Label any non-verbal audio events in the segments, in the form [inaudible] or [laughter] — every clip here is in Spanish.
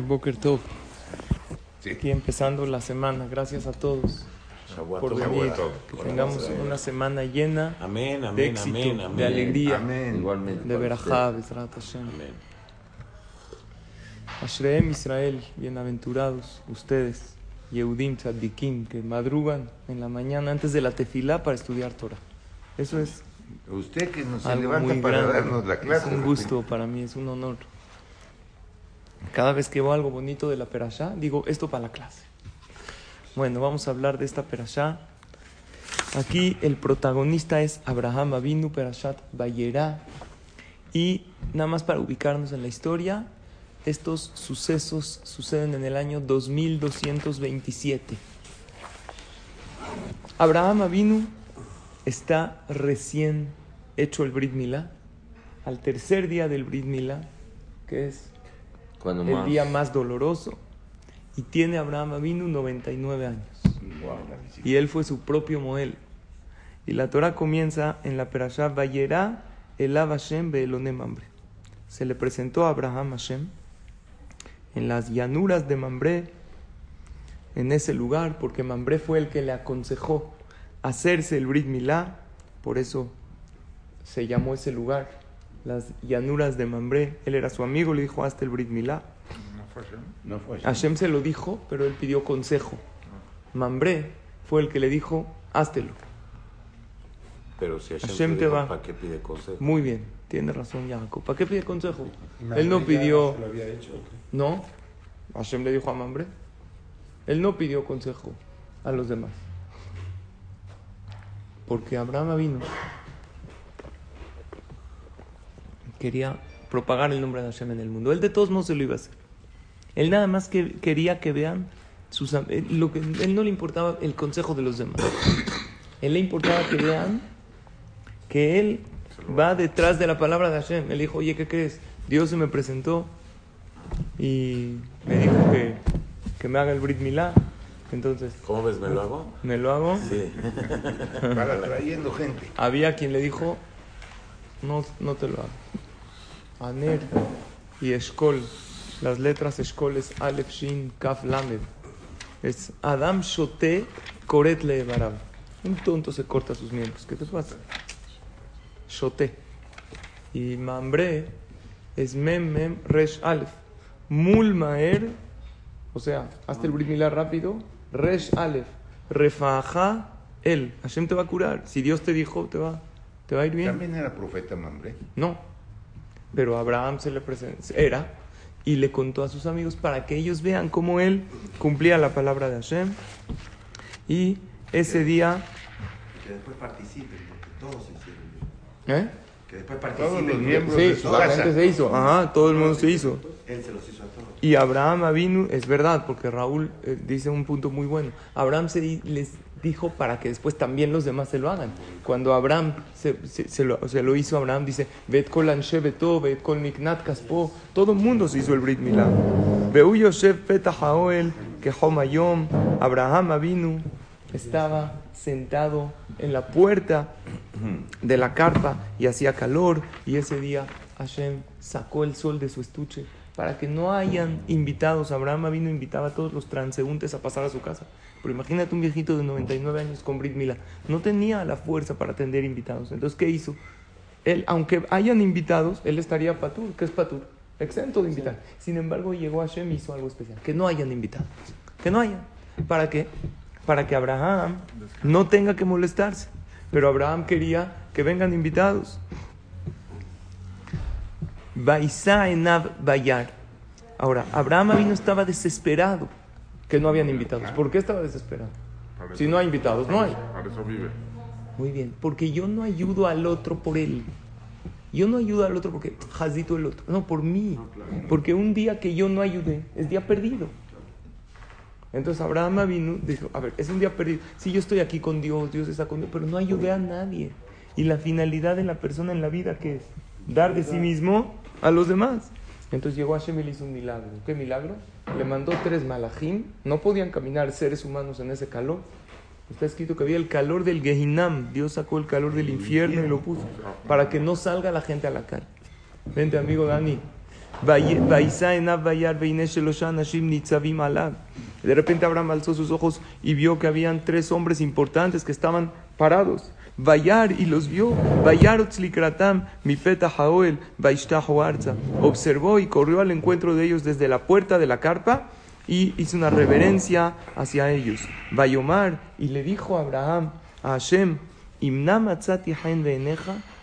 Boker Tov. Aquí empezando la semana. Gracias a todos por venir. Que tengamos una semana llena Amén, de éxito, amén, amén. de alegría, Amén. Igualmente. de verajá, Bezrat Hashem. Amén. Ashreem Israel, bienaventurados ustedes, Yehudim Tzadikim, que madrugan en la mañana antes de la tefilá para estudiar Torah. Eso es Usted que nos se levanta para grande. darnos la clase. Es un gusto para mí, es un honor. Cada vez que veo algo bonito de la perashá, digo, esto para la clase. Bueno, vamos a hablar de esta perashá. Aquí el protagonista es Abraham Avinu Perashat Bayerá. Y nada más para ubicarnos en la historia, estos sucesos suceden en el año 2227. Abraham Avinu está recién hecho el Brit Milá, al tercer día del Brit Milá, que es Cuando el más. día más doloroso, y tiene Abraham Avinu 99 años. Y él fue su propio Moel. Y la Torah comienza en la Perashá Vayera Elav Hashem Be'elonem Mambre. Se le presentó a Abraham Hashem en las llanuras de Mambré, en ese lugar, porque Mambré fue el que le aconsejó hacerse el Brit Milá, por eso se llamó ese lugar, las llanuras de Mambré. Él era su amigo, le dijo, hazte el Brit Milá. No fue así. Hashem se lo dijo, pero él pidió consejo. Mambré fue el que le dijo, háztelo. Pero si Hashem, Hashem te dijo, va. ¿para qué pide consejo? Muy bien, tiene razón Jacob. ¿Para qué pide consejo? Él no pidió... No, Hashem le dijo a Mambré. Él no pidió consejo a los demás. Porque Abraham vino. Quería propagar el nombre de Hashem en el mundo. Él de todos modos se lo iba a hacer. Él nada más que quería que vean sus lo que él no le importaba el consejo de los demás. Él le importaba que vean que él va detrás de la palabra de Hashem. Él dijo, oye, ¿qué crees? Dios se me presentó y me dijo que, que me haga el Brit Milá. Entonces, ¿Cómo ves? ¿Me lo hago? me lo hago. Sí. [laughs] Para trayendo gente. Había quien le dijo, no, no te lo hago. Aner y Eshkol, las letras Eshkol es Aleph, Shin, Kaf, Lamed. Es Adam Shote Koret Levarab. Un tonto se corta sus miembros. ¿Qué te pasa? Shote. Y Mambre es Mem, Mem, Resh, Aleph. Mul Maer, o sea, hazte el Brit Milá rápido. Resh, Aleph. Refaja, él. Hashem te va a curar. Si Dios te dijo, te va, te va a ir bien. También era profeta Mambre. No. Pero Abraham se le presentó, era, y le contó a sus amigos para que ellos vean cómo él cumplía la palabra de Hashem. Y ese día, Que después participen, porque todos se hicieron. ¿eh? Que después Todos participen. los porque miembros de Sí, su la casa. gente se hizo, ajá, todo el mundo se hizo. Él se los hizo a todos. Y Abraham vino, es verdad, porque Raúl eh, dice un punto muy bueno. Abraham se les dijo para que después también los demás se lo hagan. Cuando Abraham se, se- se lo, se lo hizo, Abraham dice, Vet kol anshe beto, vet kol niknat kaspo. Todo el mundo se hizo el Brit Milá. Veu Yosef haoel, que homayom, Abraham vino, estaba sentado en la puerta de la carpa y hacía calor y ese día Hashem sacó el sol de su estuche para que no hayan invitados. Abraham vino invitaba a todos los transeúntes a pasar a su casa. Pero imagínate un viejito de 99 años con Brit Mila. No tenía la fuerza para atender invitados. Entonces, ¿qué hizo? Él, aunque hayan invitados, él estaría patur. ¿Qué es patur? Exento de invitar. Sin embargo, llegó Hashem y hizo algo especial. Que no hayan invitados. Que no hayan. ¿Para qué? Para que Abraham no tenga que molestarse. Pero Abraham quería que vengan invitados. Baisá enav bayar. Ahora, Abraham vino estaba desesperado que no habían invitados. ¿Por qué estaba desesperado? Si no hay invitados, no hay. Para eso vive. Muy bien, porque yo no ayudo al otro por él. Yo no ayudo al otro porque jazito el otro. No, por mí. Porque un día que yo no ayudé es día perdido. Entonces Abraham vino, dijo, a ver, es un día perdido. Si yo estoy aquí con Dios, Dios está conmigo, pero no ayudé a nadie. Y la finalidad de la persona en la vida, ¿qué es? Dar de sí mismo a los demás. Entonces llegó Hashem y le hizo un milagro. ¿Qué milagro? Le mandó tres malajim. No podían caminar seres humanos en ese calor. Está escrito que había el calor del Gehinam. Dios sacó el calor del infierno y lo puso para que no salga la gente a la calle. Vente, amigo Dani. De repente Abraham alzó sus ojos y vio que habían tres hombres importantes que estaban parados. Vayar y los vio. Vayar mi peta arza. Observó y corrió al encuentro de ellos desde la puerta de la carpa y hizo una reverencia hacia ellos. Vayomar y le dijo a Abraham, a Hashem, Imnam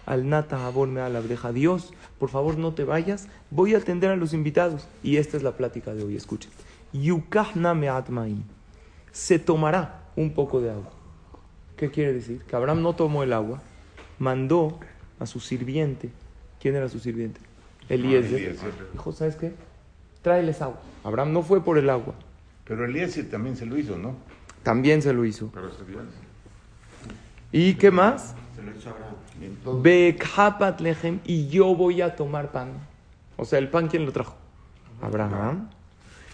al nata me a Dios, por favor no te vayas, voy a atender a los invitados. Y esta es la plática de hoy, escuchen. Se tomará un poco de agua. ¿Qué quiere decir? Que Abraham no tomó el agua, mandó a su sirviente. ¿Quién era su sirviente? Eliezer. Dijo, ¿sabes qué? Tráeles agua. Abraham no fue por el agua. Pero Eliezer también se lo hizo, ¿no? También se lo hizo. ¿Y qué más? Se lo hizo Abraham. y yo voy a tomar pan. O sea, el pan, ¿quién lo trajo? Abraham.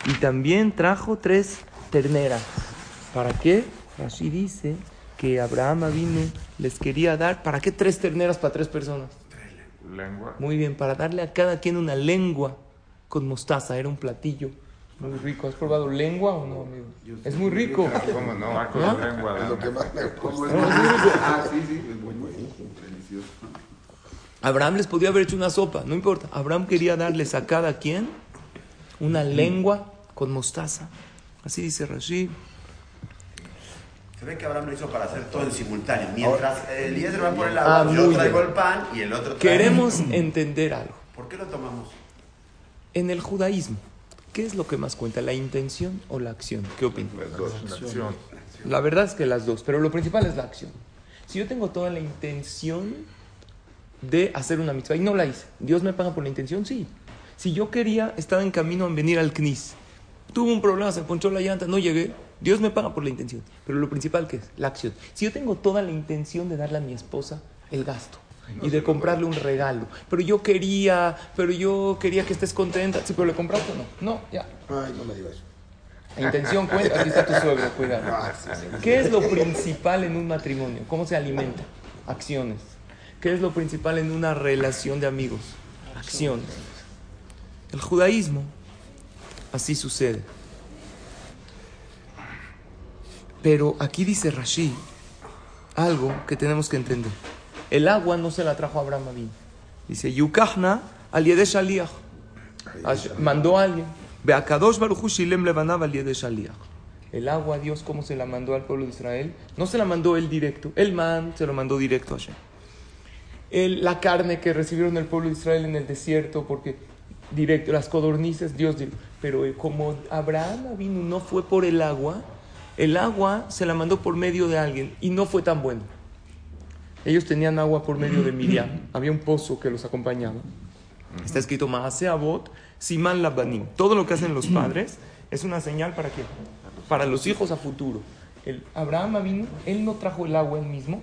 Y también trajo tres terneras. ¿Para qué? Así dice que Abraham vino, les quería dar. ¿Para qué tres terneras para tres personas? Lengua. Muy bien, para darle a cada quien una lengua con mostaza. Era un platillo muy rico. ¿Has probado lengua o no, amigo? Es muy rico. ¿Cómo no? Ah, con lengua. Es lo que más me gusta. Ah, sí, sí, es muy delicioso. Abraham les podía haber hecho una sopa, no importa. Abraham quería darles a cada quien una lengua con mostaza. Así dice Rashid. Se ve que Abraham lo hizo para hacer todo en simultáneo. Mientras Eliezer va por el agua, ah, yo traigo el pan y el otro trae... Queremos [clears throat] entender algo. ¿Por qué lo tomamos? En el judaísmo, ¿qué es lo que más cuenta? ¿La intención o la acción? ¿Qué opinas? Las dos. La, acción. la verdad es que las dos, pero lo principal es la acción. Si yo tengo toda la intención de hacer una mitzvah y no la hice, ¿Dios me paga por la intención? Sí. Si yo quería, estaba en camino a venir al CNIS, tuve un problema, se ponchó la llanta, no llegué, Dios me paga por la intención. Pero lo principal que es la acción. Si yo tengo toda la intención de darle a mi esposa el gasto y de comprarle un regalo, pero yo quería, pero yo quería que estés contenta, sí, pero le compraste o no? No, ya. Ay, no me digas. La intención cuenta, aquí está tu suegro, cuidado. ¿Qué es lo principal en un matrimonio? ¿Cómo se alimenta? Acciones. ¿Qué es lo principal en una relación de amigos? Acciones. El judaísmo, así sucede. Pero aquí dice Rashi algo que tenemos que entender. El agua no se la trajo Abraham Abin. Dice, Yukahna al Shaliach. Mandó a alguien. Beakadosh Baruchu Shilem levanaba al Shaliach. El agua, Dios, ¿cómo se la mandó al pueblo de Israel? No se la mandó él directo. El man se lo mandó directo a Hashem. la carne que recibieron el pueblo de Israel en el desierto, porque directo, las codornices, Dios dijo. Pero eh, como Abraham vino no fue por el agua, el agua se la mandó por medio de alguien y no fue tan bueno. Ellos tenían agua por medio de Miriam. [laughs] Había un pozo que los acompañaba. Está escrito Maase Abot, Siman Labanim. Todo lo que hacen los padres es una señal para qué? Para los hijos a futuro. El Abraham vino, él no trajo el agua él mismo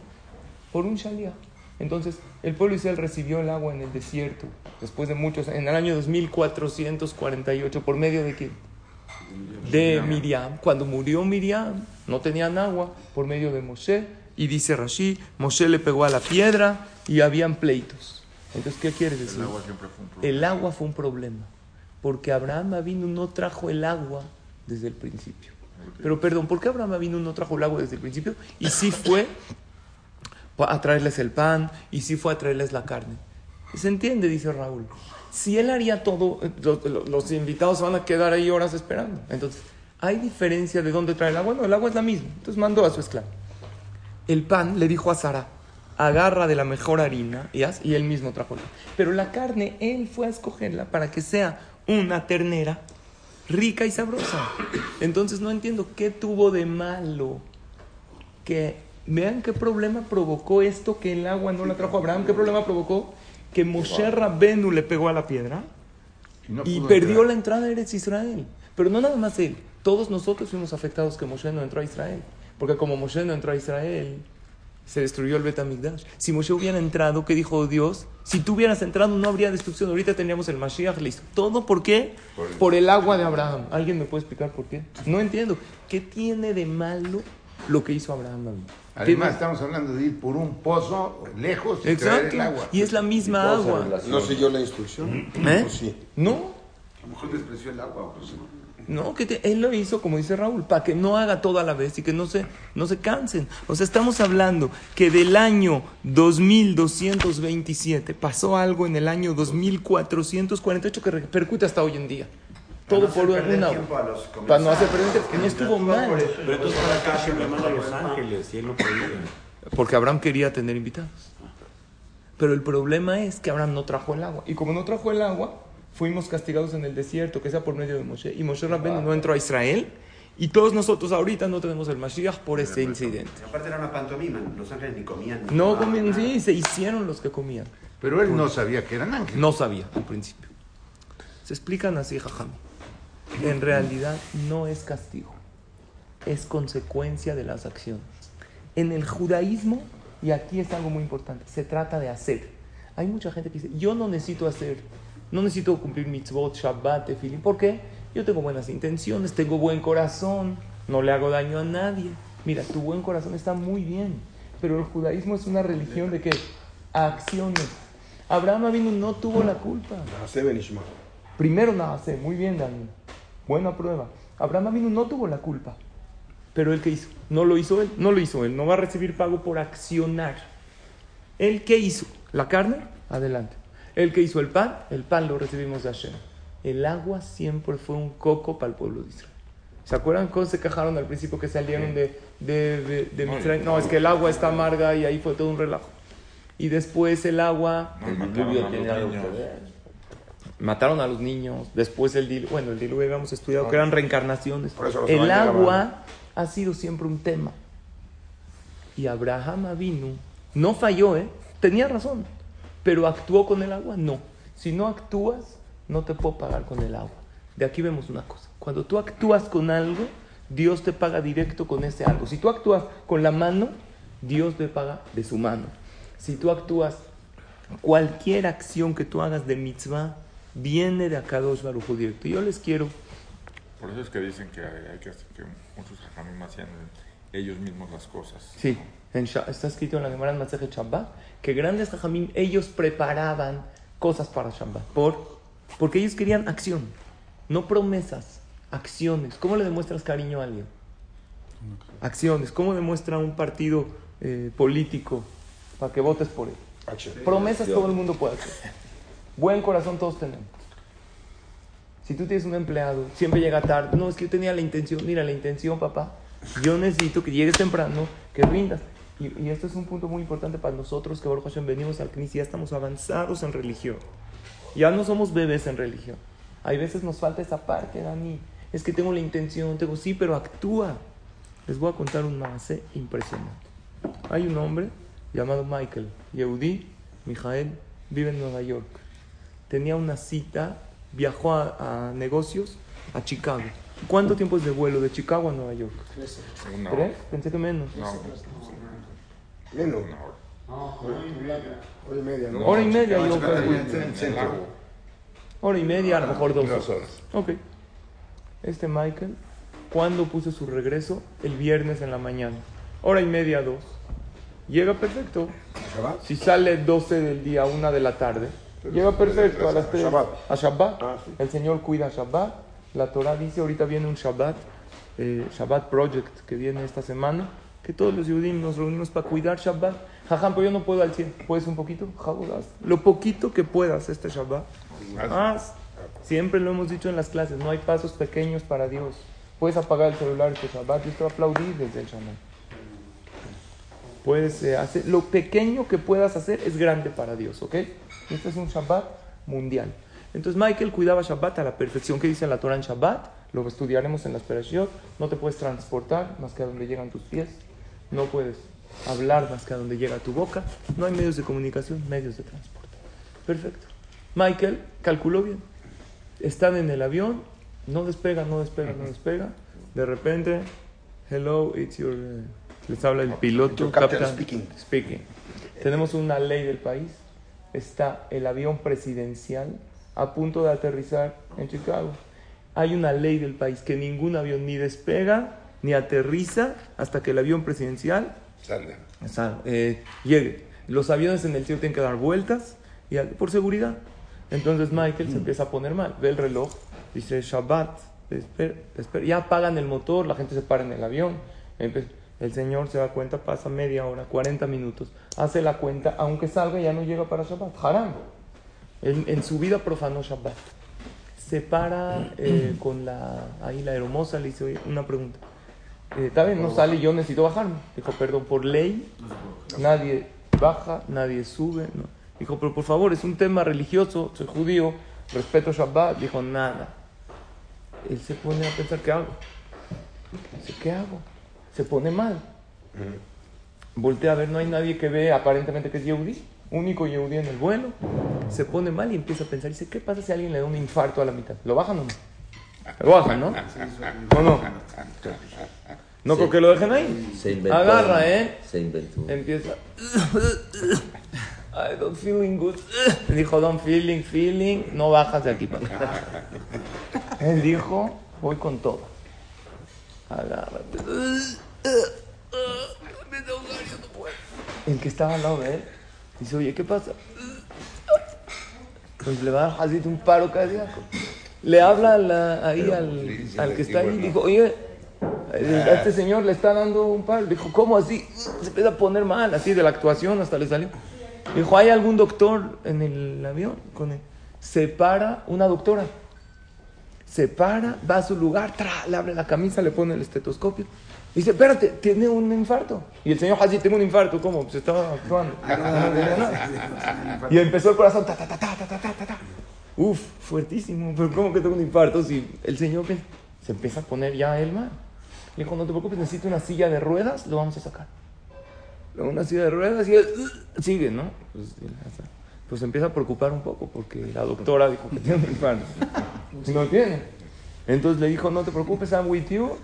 por un shalia. Entonces, el pueblo Israel recibió el agua en el desierto, después de muchos, en el año 2448, por medio de qué? De Miriam. Cuando murió Miriam, no tenían agua por medio de Moshe. Y dice Rashi, Moshe le pegó a la piedra y habían pleitos. Entonces, ¿qué quiere decir? El agua, fue, un el agua fue un problema. Porque Abraham vino no trajo el agua desde el principio. Pero perdón, ¿por qué Abraham vino no trajo el agua desde el principio? Y sí fue a traerles el pan y sí fue a traerles la carne. ¿Se entiende? Dice Raúl. Si él haría todo, los, invitados van a quedar ahí horas esperando. Entonces, ¿hay diferencia de dónde trae el agua? No, el agua es la misma. Entonces mandó a su esclavo. El pan le dijo a Sara, agarra de la mejor harina y, y él mismo trajo la. Pero la carne, él fue a escogerla para que sea una ternera rica y sabrosa. Entonces no entiendo qué tuvo de malo que vean qué problema provocó esto que el agua no la trajo Abraham, qué problema provocó que Moshe Rabbenu le pegó a la piedra Y, no y pudo perdió entrar. la entrada a Eretz Israel. Pero no nada más él. Todos nosotros fuimos afectados que Moshe no entró a Israel. Porque como Moshe no entró a Israel, se destruyó el Betamigdash. Si Moshe hubiera entrado, ¿qué dijo Dios? Si tú hubieras entrado, no habría destrucción. Ahorita tendríamos el Mashiach listo. ¿Todo por qué? Por el- Por el agua de Abraham. ¿Alguien me puede explicar por qué? No entiendo. ¿Qué tiene de malo lo que hizo Abraham? Además, ¿Qué- estamos hablando de ir por un pozo lejos y traer Exacto. el agua. Y es la misma agua. ¿No siguió la instrucción? ¿Eh? No, A lo mejor despreció el agua. Pues, No, que te- él lo hizo, como dice Raúl, para que no haga todo a la vez y que no se, no se cansen. O sea, estamos hablando que del año 2227 pasó algo en el año 2448 que repercute hasta hoy en día. Todo por una... Para no hacer perder que no estuvo mal. Pero entonces para acá siempre manda a Los Ángeles y él no podía. Porque Abraham quería tener invitados. Pero el problema es que Abraham no trajo el agua. Y como no trajo el agua, fuimos castigados en el desierto, que sea por medio de Moshe. Y Moshe Rabbeinu no entró a Israel. Y todos nosotros ahorita no tenemos el Mashiach por ese incidente. Aparte era una pantomima, Los Ángeles ni comían. ni No comían, nada. sí, se hicieron los que comían. Pero él no sabía que eran ángeles. No sabía al principio. Se explican así, jajam. En realidad no es castigo, es consecuencia de las acciones. En el judaísmo, y aquí es algo muy importante, se trata de hacer. Hay mucha gente que dice, yo no necesito hacer, no necesito cumplir mitzvot, shabbat, tefilín. ¿Por qué? Yo tengo buenas intenciones, tengo buen corazón, no le hago daño a nadie. Mira, tu buen corazón está muy bien, pero el judaísmo es una religión de qué? Acciones. Abraham Avinu no tuvo la culpa. Primero nace, muy bien Daniel, buena prueba. Abraham Avinu no tuvo la culpa, pero él qué hizo, no lo hizo él, no lo hizo él, no va a recibir pago por accionar. ¿Él qué hizo? ¿La carne? Adelante. ¿Él qué hizo? ¿El pan? El pan lo recibimos de Hashem. El agua siempre fue un coco para el pueblo de Israel. ¿Se acuerdan cómo se quejaron al principio que salieron de, de, de, de Mitzrayim? No, es que el agua está amarga y ahí fue todo un relajo. Y después el agua Ah, No, mataron a los niños. Mataron a los niños, después el diluvio, bueno, el diluvio habíamos estudiado que eran reencarnaciones. Por eso no se El agua ha sido siempre un tema. Y Abraham Avinu no falló, ¿eh? Tenía razón, pero actuó con el agua, no. Si no actúas, no te puedo pagar con el agua. De aquí vemos una cosa. Cuando tú actúas con algo, Dios te paga directo con ese algo. Si tú actúas con la mano, Dios te paga de su mano. Si tú actúas cualquier acción que tú hagas de mitzvah, viene de Akadosh Baruj Hu directo. Yo les quiero Por eso es que dicen que hay, que hacer que muchos hajamim hacían ellos mismos las cosas. Sí, en está escrito en la Gemara en Masejet Shabbat que grandes hajamim, ellos preparaban cosas para Shabbat. ¿Por? Porque ellos querían acción, no promesas, acciones. ¿Cómo le demuestras cariño a alguien? Acciones. ¿Cómo demuestra un partido eh, político para que votes por él? Acción. Promesas todo el mundo puede hacer. Buen corazón todos tenemos. Si tú tienes un empleado, siempre llega tarde. No, es que yo tenía la intención. Mira, la intención, papá. Yo necesito que llegues temprano, que rindas. Y, y esto es un punto muy importante para nosotros que Baruch Hashem venimos al CNIS ya estamos avanzados en religión. Ya no somos bebés en religión. Hay veces nos falta esa parte, Dani. Es que tengo la intención, tengo sí, pero actúa. Les voy a contar un más impresionante. Hay un hombre llamado Michael, Yehudi, Mijael, vive en Nueva York. Tenía una cita, viajó a, a negocios a Chicago. ¿Cuánto tiempo es de vuelo de Chicago a Nueva York? Una ¿Tres? hora. Pensé que menos. No, Menos. una hora. Hora y media, ¿no? Hora y media, yo centro. Hora y media, a lo mejor dos. Dos horas. Ok. Este Michael, ¿cuándo puso su regreso? El viernes en la mañana. Hora y media, dos. Llega perfecto. Si sale 12 del día, 1 de la tarde, llega perfecto a las 3. Shabbat. A Shabbat. Ah, sí. El Señor cuida Shabbat. La Torah dice, ahorita viene un Shabbat, eh, Shabbat Project, que viene esta semana, que todos los judíos nos reunimos para cuidar Shabbat. Jajam, pero yo no puedo al 100. ¿Puedes un poquito? Jabud, haz. Lo poquito que puedas este Shabbat. Haz. Siempre lo hemos dicho en las clases, no hay pasos pequeños para Dios. Puedes apagar el celular este Shabbat, Dios te va a aplaudir desde el Shabbat. Puedes eh, hacer, lo pequeño que puedas hacer es grande para Dios, ¿ok? Este es un Shabbat mundial. Entonces Michael cuidaba Shabbat a la perfección. ¿Qué dice la Torah en Shabbat? Lo estudiaremos en las Perashiot. No te puedes transportar más que a donde llegan tus pies. No puedes hablar más que a donde llega tu boca. No hay medios de comunicación, medios de transporte. Perfecto. Michael calculó bien. Están en el avión, no despega, no despega, no despega. De repente, hello, it's your... eh, les habla el piloto, captain captain speaking. speaking. Tenemos una ley del país. Está el avión presidencial a punto de aterrizar en Chicago. Hay una ley del país que ningún avión ni despega ni aterriza hasta que el avión presidencial sea, eh, llegue. Los aviones en el cielo tienen que dar vueltas y por seguridad. Entonces Michael se empieza a poner mal. Ve el reloj, dice Shabbat, espera, espera. ya apagan el motor, la gente se para en el avión. Empe- El señor se da cuenta, pasa media hora, 40 minutos, hace la cuenta, aunque salga ya no llega para Shabbat. Haram. En, en su vida profanó Shabbat. Se para eh, [clears throat] con la, ahí la hermosa, le dice "Oye, una pregunta. Eh, Está bien, no sale, yo necesito bajarme. Dijo, perdón, por ley, nadie baja, nadie sube. ¿no? Dijo, pero por favor, es un tema religioso, soy judío, respeto Shabbat. Dijo, nada. Él se pone a pensar, ¿qué hago? Dice, ¿qué hago? Se pone mal. Voltea a ver, no hay nadie que ve aparentemente que es Yehudi, único Yehudi en el vuelo. Se pone mal y empieza a pensar, dice, ¿qué pasa si alguien le da un infarto a la mitad? ¿Lo bajan o no? Lo bajan, ¿no? ¿O no? No creo que lo dejen ahí. Se inventó. Agarra, ¿eh? Se inventó. Empieza. [laughs] I don't feeling good. [laughs] Dijo, don't feeling, feeling. No bajas de aquí para acá. [laughs] Él dijo, voy con todo. Agárrate. El que estaba al lado de él dice, oye, ¿qué pasa? Pues le va a dar así un paro cardíaco. Le habla a la- ahí al, al que está ahí y dijo, oye, a este señor le está dando un paro. Dijo, ¿cómo así? Se empieza a poner mal, así de la actuación hasta le salió. Dijo, ¿hay algún doctor en el avión? Con él. Se para una doctora. Se para, va a su lugar, tra, le abre la camisa, le pone el estetoscopio. Dice, espérate, tiene un infarto. Y el señor ah, Hazid, tengo un infarto, ¿cómo? Pues estaba actuando. y empezó el corazón, ta, ta, ta, ta, ta, ta, ta, Uf, fuertísimo, pero ¿cómo que tengo un infarto? Si el señor se empieza a poner ya el mal. Le dijo, no te preocupes, necesito una silla de ruedas, lo vamos a sacar. Una silla de ruedas y él uh, sigue, ¿no? Pues, pues empieza a preocupar un poco porque la doctora dijo que tiene un infarto. [laughs] no tiene. Entonces le dijo, no te preocupes, I'm with you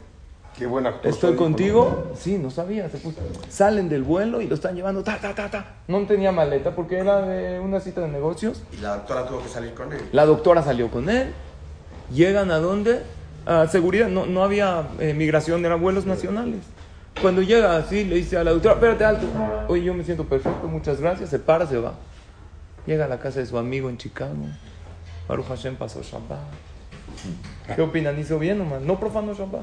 Qué buen actor. Estoy contigo. Sí, no sabía. se puso. Salen del vuelo y lo están llevando. Ta, ta, ta, ta. No tenía maleta porque era de una cita de negocios. Y la doctora tuvo que salir con él. La doctora salió con él. Llegan a dónde? A seguridad. No, no había eh, migración, eran vuelos nacionales. Cuando llega así, le dice a la doctora, espérate alto. Oye, yo me siento perfecto, muchas gracias. Se para, se va. Llega a la casa de su amigo en Chicago. Baruch Hashem pasó Shabbat. ¿Qué opinan? ¿Hizo bien nomás? No profanó Shabbat.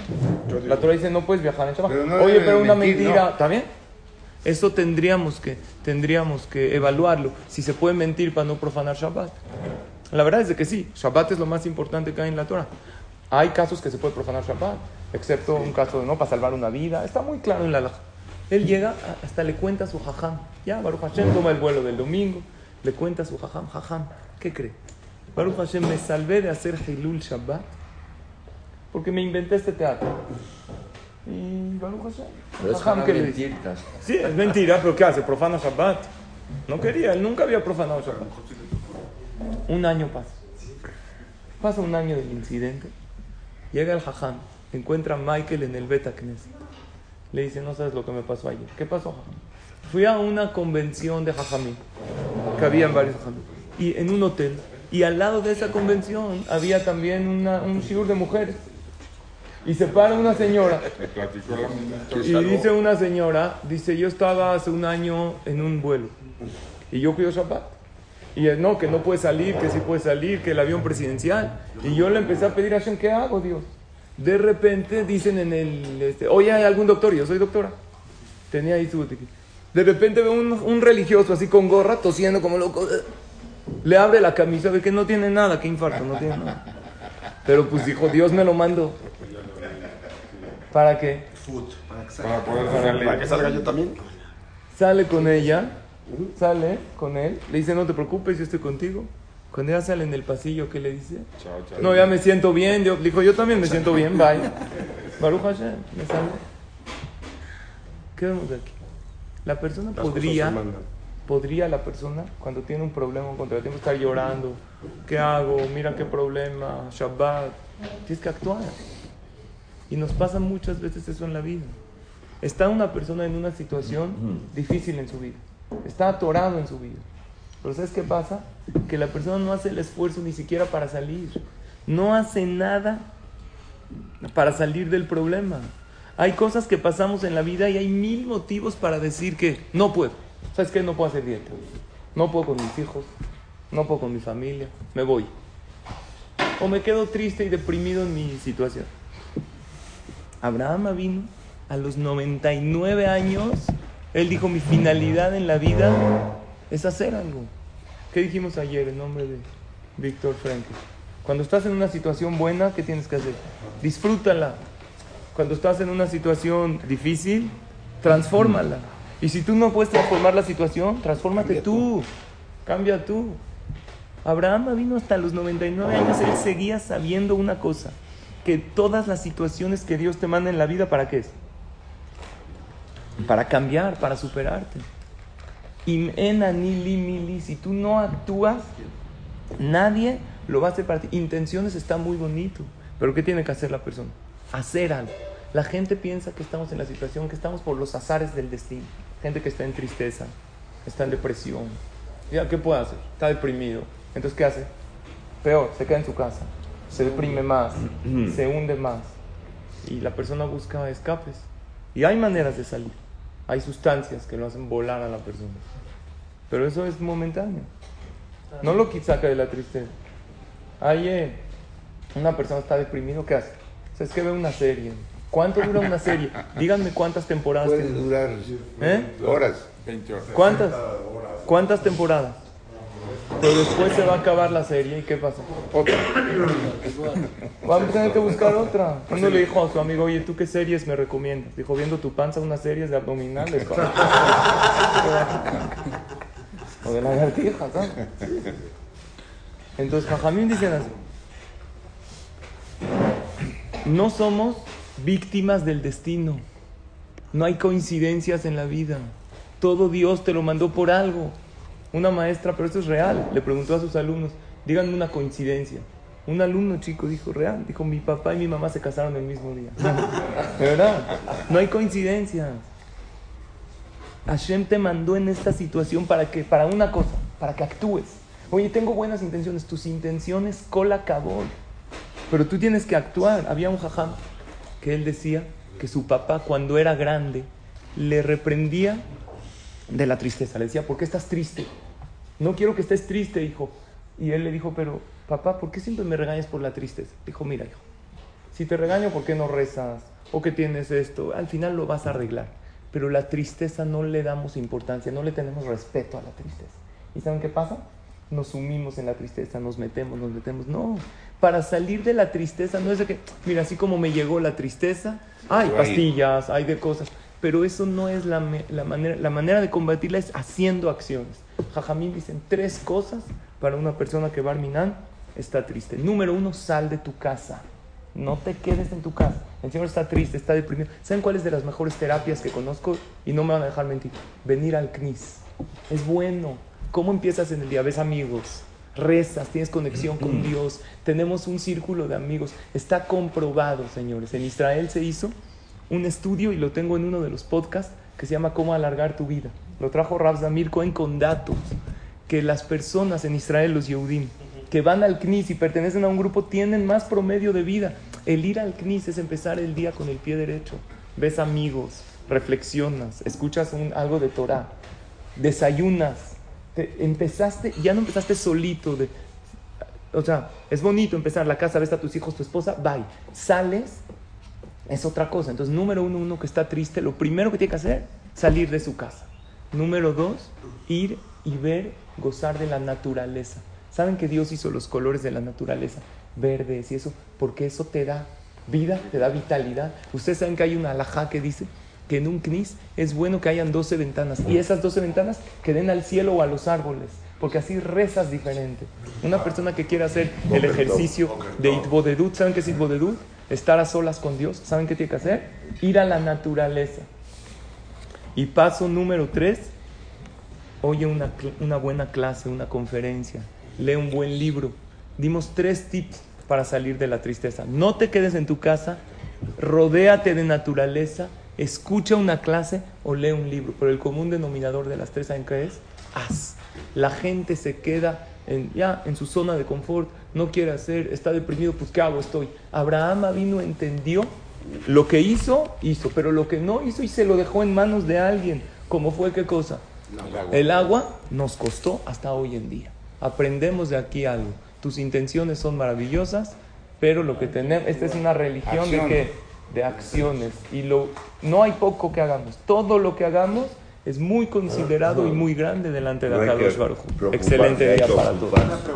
La Torah dice, no puedes viajar en Shabbat. Pero no Oye, pero una mentir, mentira, ¿no? ¿está bien? Eso tendríamos que, tendríamos que evaluarlo. Si se puede mentir para no profanar Shabbat. La verdad es de que sí, Shabbat es lo más importante que hay en la Torah. Hay casos que se puede profanar Shabbat, excepto un caso de no para salvar una vida. Está muy claro en la halajá. Él llega, hasta le cuenta a su jajam. Ya, Baruch Hashem toma el vuelo del domingo, le cuenta a su jajam, jajam, ¿qué cree? Baruch Hashem, me salvé de hacer Hilul Shabbat porque me inventé este teatro. Y Baruch Hashem, Pero es jajam, ¿qué le. Sí, es mentira, pero ¿qué hace? Profana Shabbat. No quería, él nunca había profanado Shabbat. Un año pasa. Pasa un año del incidente. Llega el jajam, encuentra a Michael en el Beta Knesset. Le dice, no sabes lo que me pasó ayer. ¿Qué pasó, jajam? Fui a una convención de jajamí, que habían varios jajamí, y en un hotel. Y al lado de esa convención había también una- un shiur de mujeres. Y se para una señora y dice una señora, dice, yo estaba hace un año en un vuelo y yo cuido Shabbat. Y él, no, que no puede salir, que sí puede salir, que el avión presidencial. Y yo le empecé a pedir a Hashem, ¿qué hago, Dios? De repente dicen en el, este, oye, ¿hay algún doctor? Yo soy doctora. Tenía ahí su botiquín. De repente veo un, un religioso así con gorra, tosiendo como loco. Le abre la camisa, ve que no tiene nada, que infarto, no tiene nada. Pero pues dijo, Dios me lo mandó. ¿Para qué? Food. Para poder Para que salga yo también. Sale con ella, sale con él, le dice, no te preocupes, yo estoy contigo. Cuando ella sale en el pasillo, ¿qué le dice? Chao, chao. No, ya me siento bien. Yo, dijo, yo también me siento bien, bye. Baruch Hashem, me salvé. ¿Qué vemos de aquí? La persona Las podría. ¿Podría la persona, cuando tiene un problema, un contratiempo, estar llorando? ¿Qué hago? Mira qué problema, Shabbat. Tienes que actuar. Y nos pasa muchas veces eso en la vida. Está una persona en una situación difícil en su vida. Está atorado en su vida. Pero ¿sabes qué pasa? Que la persona no hace el esfuerzo ni siquiera para salir. No hace nada para salir del problema. Hay cosas que pasamos en la vida y hay mil motivos para decir que no puedo. ¿Sabes qué? No puedo hacer dieta. No puedo con mis hijos. No puedo con mi familia. Me voy. O me quedo triste y deprimido en mi situación. Abraham vino a los 99 años. Él dijo, mi finalidad en la vida es hacer algo. ¿Qué dijimos ayer en nombre de Víctor Frankl? Cuando estás en una situación buena, ¿qué tienes que hacer? Disfrútala. Cuando estás en una situación difícil, transfórmala. Y si tú no puedes transformar la situación, transfórmate tú. Cambia tú. Abraham vino hasta los 99 años, él seguía sabiendo una cosa, que todas las situaciones que Dios te manda en la vida, ¿para qué es? Para cambiar, para superarte. Y en si tú no actúas, nadie lo va a hacer para ti. Intenciones está muy bonito, pero ¿qué tiene que hacer la persona? Hacer algo. La gente piensa que estamos en la situación, que estamos por los azares del destino. Gente que está en tristeza, está en depresión. ¿Ya qué puede hacer? Está deprimido. Entonces, ¿qué hace? Peor, se queda en su casa. Se deprime más, [clears throat] se hunde más. Y la persona busca escapes. Y hay maneras de salir. Hay sustancias que lo hacen volar a la persona. Pero eso es momentáneo. No lo saca de la tristeza. Hay una persona está deprimido, ¿qué hace? O sea, es que ve una serie. ¿Cuánto dura una serie? Díganme cuántas temporadas Puede durar ¿Eh? horas. 20 horas. ¿Cuántas? ¿Cuántas temporadas? Pero después se va a acabar la serie y ¿qué pasa? Otra. Vamos a tener que buscar otra. Uno le dijo a su amigo, oye, ¿tú qué series me recomiendas? Dijo, viendo tu panza, unas series de abdominales. [laughs] o de lagartijas, ¿sabes? Entonces, Jajamín dicen así. No somos víctimas del destino. No hay coincidencias en la vida. Todo Dios te lo mandó por algo. Una maestra, pero esto es real, le preguntó a sus alumnos, díganme una coincidencia. Un alumno chico dijo, real, dijo, mi papá y mi mamá se casaron el mismo día. [laughs] De verdad, no hay coincidencias. Hashem te mandó en esta situación para que, para una cosa, para que actúes. Oye, tengo buenas intenciones, tus intenciones cola cabol. Pero tú tienes que actuar. Había un jajam que él decía que su papá cuando era grande le reprendía de la tristeza. Le decía, ¿por qué estás triste? No quiero que estés triste, hijo. Y él le dijo, pero papá, ¿por qué siempre me regañas por la tristeza? Dijo, mira, hijo, si te regaño, ¿por qué no rezas? ¿O que tienes esto? Al final lo vas a arreglar. Pero la tristeza no le damos importancia, no le tenemos respeto a la tristeza. ¿Y saben qué pasa? Nos sumimos en la tristeza, nos metemos, nos metemos. No, para salir de la tristeza no es de que, mira, así como me llegó la tristeza, hay pastillas, hay de cosas. Pero eso no es la, manera, la manera de combatirla es haciendo acciones. Jajamín dicen tres cosas para una persona que Barminan está triste. Número uno, sal de tu casa. No te quedes en tu casa. El Señor está triste, está deprimido. ¿Saben cuál es de las mejores terapias que conozco? Y no me van a dejar mentir. Venir al CNIS. Es bueno. ¿Cómo empiezas en el día? Ves amigos, rezas, tienes conexión con Dios. Tenemos un círculo de amigos. Está comprobado, señores. En Israel se hizo un estudio y lo tengo en uno de los podcasts que se llama Cómo alargar tu vida. Lo trajo Rav Zamir Cohen con datos que las personas en Israel, los Yehudim, que van al CNIS y pertenecen a un grupo, tienen más promedio de vida. El ir al CNIS es empezar el día con el pie derecho. Ves amigos, reflexionas, escuchas algo de Torah, desayunas. Empezaste, ya no empezaste solito. De, o sea, es bonito empezar la casa, ves a tus hijos, tu esposa, bye. Sales es otra cosa. Entonces, número uno, uno que está triste, lo primero que tiene que hacer, salir de su casa. Número dos, ir y ver, gozar de la naturaleza. ¿Saben que Dios hizo los colores de la naturaleza? Verdes y eso, porque eso te da vida, te da vitalidad. Ustedes saben que hay una alajá que dice que en un knis es bueno que hayan 12 ventanas y esas 12 ventanas que den al cielo o a los árboles, porque así rezas diferente. Una persona que quiere hacer el ejercicio de Itbodedut, ¿saben qué es Itbodedut? estar a solas con Dios, ¿saben qué tiene que hacer? Ir a la naturaleza. Y paso número tres, oye una, una buena clase, una conferencia, lee un buen libro. Dimos tres tips para salir de la tristeza. No te quedes en tu casa, rodéate de naturaleza, escucha una clase o lee un libro. Pero el común denominador de las tres, ¿saben qué es? Haz. La gente se queda en, ya en su zona de confort, no quiere hacer, está deprimido, pues ¿qué hago? Estoy. Abraham vino, entendió, lo que hizo, hizo, pero lo que no hizo y se lo dejó en manos de alguien. ¿Cómo fue qué cosa? El agua nos costó hasta hoy en día. Aprendemos de aquí algo. Tus intenciones son maravillosas, pero lo que tenemos, esta es una religión de que de acciones y lo no hay poco que hagamos. Todo lo que hagamos es muy considerado y muy grande delante de Akadosh Baruj. Excelente día para todos.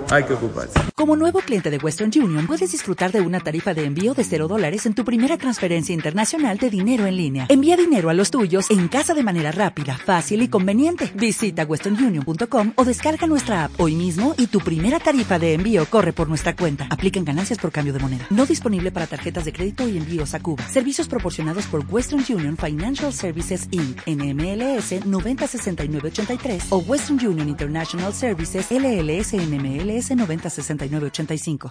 Hay que ocuparse. Como nuevo cliente de Western Union, puedes disfrutar de una tarifa de envío de 0 dólares en tu primera transferencia internacional de dinero en línea. Envía dinero a los tuyos en casa de manera rápida, fácil y conveniente. Visita westernunion.com o descarga nuestra app hoy mismo y tu primera tarifa de envío corre por nuestra cuenta. Aplican ganancias por cambio de moneda. No disponible para tarjetas de crédito y envíos a Cuba. Servicios proporcionados por Western Union Financial Services Inc. NMLS 906983 o Western Union International Services LLS NMLS 906985.